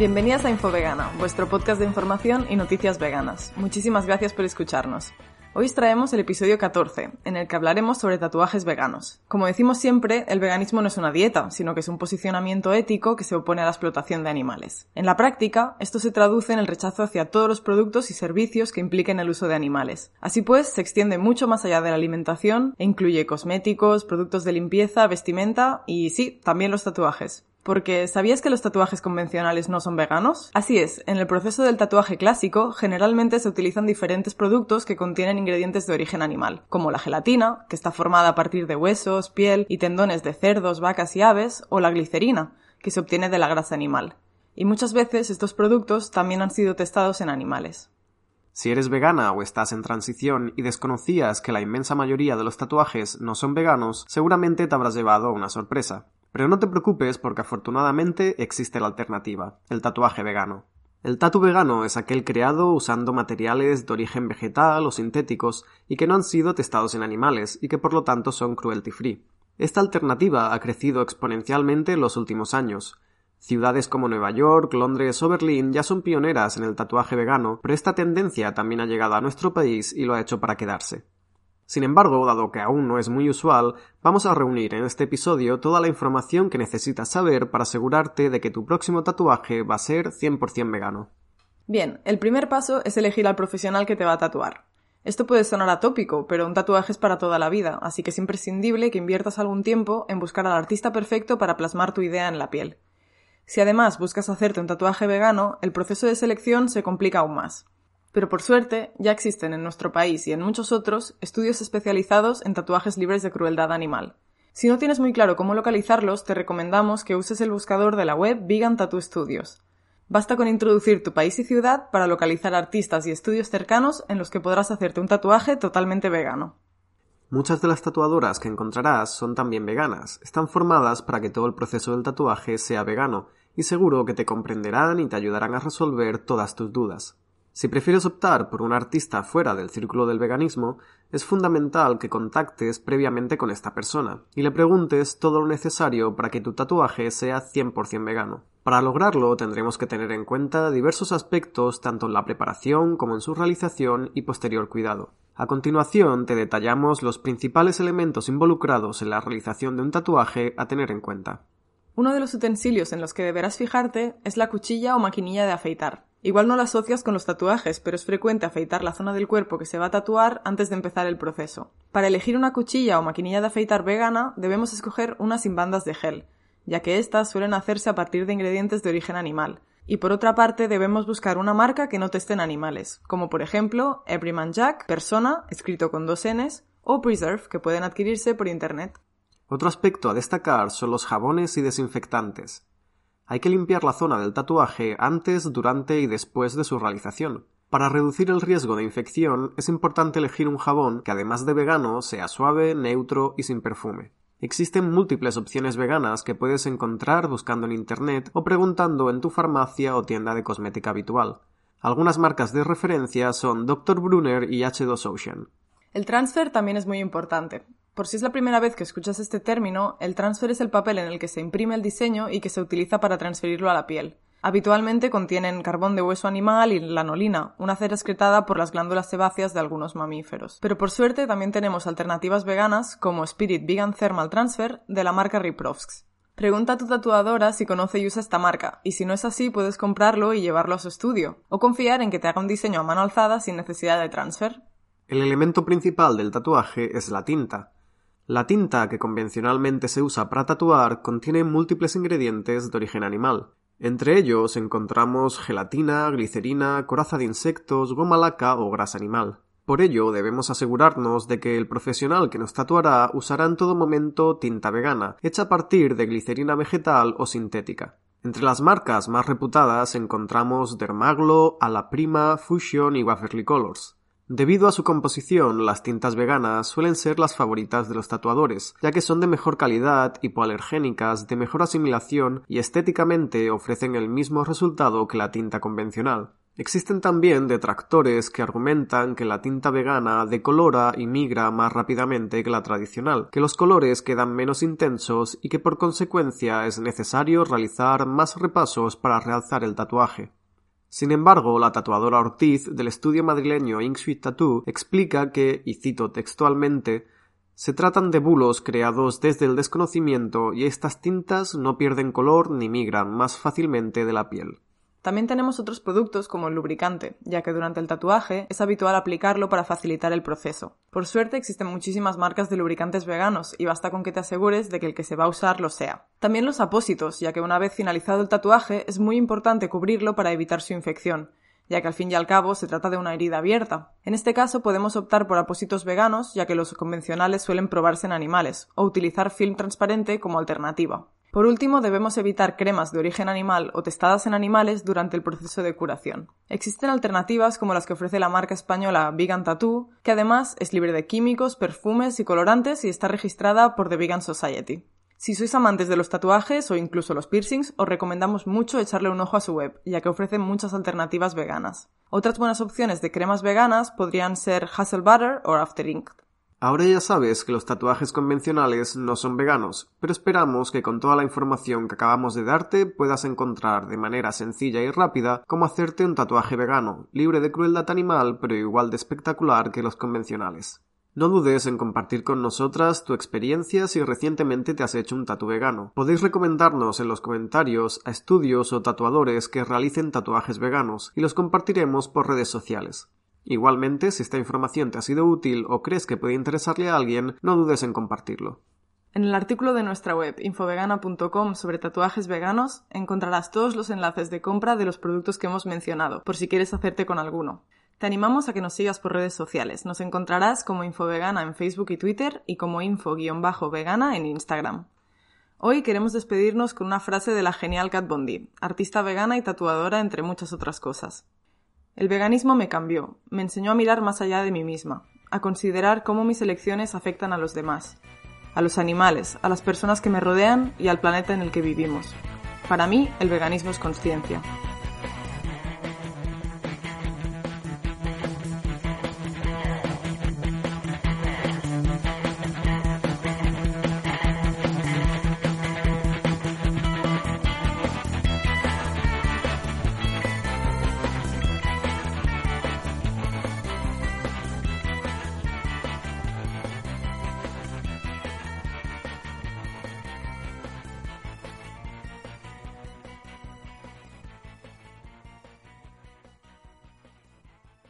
Bienvenidas a Infovegana, vuestro podcast de información y noticias veganas. Muchísimas gracias por escucharnos. Hoy os traemos el episodio 14, en el que hablaremos sobre tatuajes veganos. Como decimos siempre, el veganismo no es una dieta, sino que es un posicionamiento ético que se opone a la explotación de animales. En la práctica, esto se traduce en el rechazo hacia todos los productos y servicios que impliquen el uso de animales. Así pues, se extiende mucho más allá de la alimentación e incluye cosméticos, productos de limpieza, vestimenta y sí, también los tatuajes. Porque ¿sabías que los tatuajes convencionales no son veganos? Así es, en el proceso del tatuaje clásico generalmente se utilizan diferentes productos que contienen ingredientes de origen animal, como la gelatina, que está formada a partir de huesos, piel y tendones de cerdos, vacas y aves, o la glicerina, que se obtiene de la grasa animal. Y muchas veces estos productos también han sido testados en animales. Si eres vegana o estás en transición y desconocías que la inmensa mayoría de los tatuajes no son veganos, seguramente te habrás llevado una sorpresa. Pero no te preocupes porque afortunadamente existe la alternativa, el tatuaje vegano. El tatu vegano es aquel creado usando materiales de origen vegetal o sintéticos y que no han sido testados en animales y que por lo tanto son cruelty free. Esta alternativa ha crecido exponencialmente en los últimos años. Ciudades como Nueva York, Londres o Berlín ya son pioneras en el tatuaje vegano, pero esta tendencia también ha llegado a nuestro país y lo ha hecho para quedarse. Sin embargo, dado que aún no es muy usual, vamos a reunir en este episodio toda la información que necesitas saber para asegurarte de que tu próximo tatuaje va a ser 100% vegano. Bien, el primer paso es elegir al profesional que te va a tatuar. Esto puede sonar atópico, pero un tatuaje es para toda la vida, así que es imprescindible que inviertas algún tiempo en buscar al artista perfecto para plasmar tu idea en la piel. Si además buscas hacerte un tatuaje vegano, el proceso de selección se complica aún más. Pero por suerte, ya existen en nuestro país y en muchos otros estudios especializados en tatuajes libres de crueldad animal. Si no tienes muy claro cómo localizarlos, te recomendamos que uses el buscador de la web Vegan Tattoo Studios. Basta con introducir tu país y ciudad para localizar artistas y estudios cercanos en los que podrás hacerte un tatuaje totalmente vegano. Muchas de las tatuadoras que encontrarás son también veganas. Están formadas para que todo el proceso del tatuaje sea vegano y seguro que te comprenderán y te ayudarán a resolver todas tus dudas. Si prefieres optar por un artista fuera del círculo del veganismo, es fundamental que contactes previamente con esta persona y le preguntes todo lo necesario para que tu tatuaje sea 100% vegano. Para lograrlo tendremos que tener en cuenta diversos aspectos tanto en la preparación como en su realización y posterior cuidado. A continuación te detallamos los principales elementos involucrados en la realización de un tatuaje a tener en cuenta. Uno de los utensilios en los que deberás fijarte es la cuchilla o maquinilla de afeitar. Igual no la asocias con los tatuajes, pero es frecuente afeitar la zona del cuerpo que se va a tatuar antes de empezar el proceso. Para elegir una cuchilla o maquinilla de afeitar vegana, debemos escoger una sin bandas de gel, ya que éstas suelen hacerse a partir de ingredientes de origen animal. Y por otra parte, debemos buscar una marca que no teste en animales, como por ejemplo Everyman Jack, Persona, escrito con dos Ns, o Preserve, que pueden adquirirse por internet. Otro aspecto a destacar son los jabones y desinfectantes. Hay que limpiar la zona del tatuaje antes, durante y después de su realización. Para reducir el riesgo de infección es importante elegir un jabón que además de vegano sea suave, neutro y sin perfume. Existen múltiples opciones veganas que puedes encontrar buscando en Internet o preguntando en tu farmacia o tienda de cosmética habitual. Algunas marcas de referencia son Dr. Brunner y H2 Ocean. El transfer también es muy importante. Por si es la primera vez que escuchas este término, el transfer es el papel en el que se imprime el diseño y que se utiliza para transferirlo a la piel. Habitualmente contienen carbón de hueso animal y lanolina, una cera excretada por las glándulas sebáceas de algunos mamíferos. Pero por suerte también tenemos alternativas veganas como Spirit Vegan Thermal Transfer de la marca Riprovsk. Pregunta a tu tatuadora si conoce y usa esta marca, y si no es así puedes comprarlo y llevarlo a su estudio, o confiar en que te haga un diseño a mano alzada sin necesidad de transfer. El elemento principal del tatuaje es la tinta. La tinta que convencionalmente se usa para tatuar contiene múltiples ingredientes de origen animal. Entre ellos encontramos gelatina, glicerina, coraza de insectos, goma laca o grasa animal. Por ello debemos asegurarnos de que el profesional que nos tatuará usará en todo momento tinta vegana, hecha a partir de glicerina vegetal o sintética. Entre las marcas más reputadas encontramos Dermaglo, Ala Prima, Fusion y Waverly Colors. Debido a su composición, las tintas veganas suelen ser las favoritas de los tatuadores, ya que son de mejor calidad, hipoalergénicas, de mejor asimilación y estéticamente ofrecen el mismo resultado que la tinta convencional. Existen también detractores que argumentan que la tinta vegana decolora y migra más rápidamente que la tradicional, que los colores quedan menos intensos y que por consecuencia es necesario realizar más repasos para realzar el tatuaje. Sin embargo, la tatuadora Ortiz del estudio madrileño Inksuit Tattoo explica que, y cito textualmente, se tratan de bulos creados desde el desconocimiento y estas tintas no pierden color ni migran más fácilmente de la piel. También tenemos otros productos como el lubricante, ya que durante el tatuaje es habitual aplicarlo para facilitar el proceso. Por suerte existen muchísimas marcas de lubricantes veganos y basta con que te asegures de que el que se va a usar lo sea. También los apósitos, ya que una vez finalizado el tatuaje es muy importante cubrirlo para evitar su infección, ya que al fin y al cabo se trata de una herida abierta. En este caso podemos optar por apósitos veganos, ya que los convencionales suelen probarse en animales, o utilizar film transparente como alternativa. Por último, debemos evitar cremas de origen animal o testadas en animales durante el proceso de curación. Existen alternativas como las que ofrece la marca española Vegan Tattoo, que además es libre de químicos, perfumes y colorantes y está registrada por The Vegan Society. Si sois amantes de los tatuajes o incluso los piercings, os recomendamos mucho echarle un ojo a su web, ya que ofrece muchas alternativas veganas. Otras buenas opciones de cremas veganas podrían ser Hazel Butter o After Ink. Ahora ya sabes que los tatuajes convencionales no son veganos, pero esperamos que con toda la información que acabamos de darte puedas encontrar de manera sencilla y rápida cómo hacerte un tatuaje vegano, libre de crueldad animal pero igual de espectacular que los convencionales. No dudes en compartir con nosotras tu experiencia si recientemente te has hecho un tatu vegano. Podéis recomendarnos en los comentarios a estudios o tatuadores que realicen tatuajes veganos y los compartiremos por redes sociales. Igualmente, si esta información te ha sido útil o crees que puede interesarle a alguien, no dudes en compartirlo. En el artículo de nuestra web infovegana.com sobre tatuajes veganos encontrarás todos los enlaces de compra de los productos que hemos mencionado, por si quieres hacerte con alguno. Te animamos a que nos sigas por redes sociales. Nos encontrarás como Infovegana en Facebook y Twitter y como info-vegana en Instagram. Hoy queremos despedirnos con una frase de la genial Kat Bondi, artista vegana y tatuadora entre muchas otras cosas. El veganismo me cambió, me enseñó a mirar más allá de mí misma, a considerar cómo mis elecciones afectan a los demás, a los animales, a las personas que me rodean y al planeta en el que vivimos. Para mí, el veganismo es conciencia.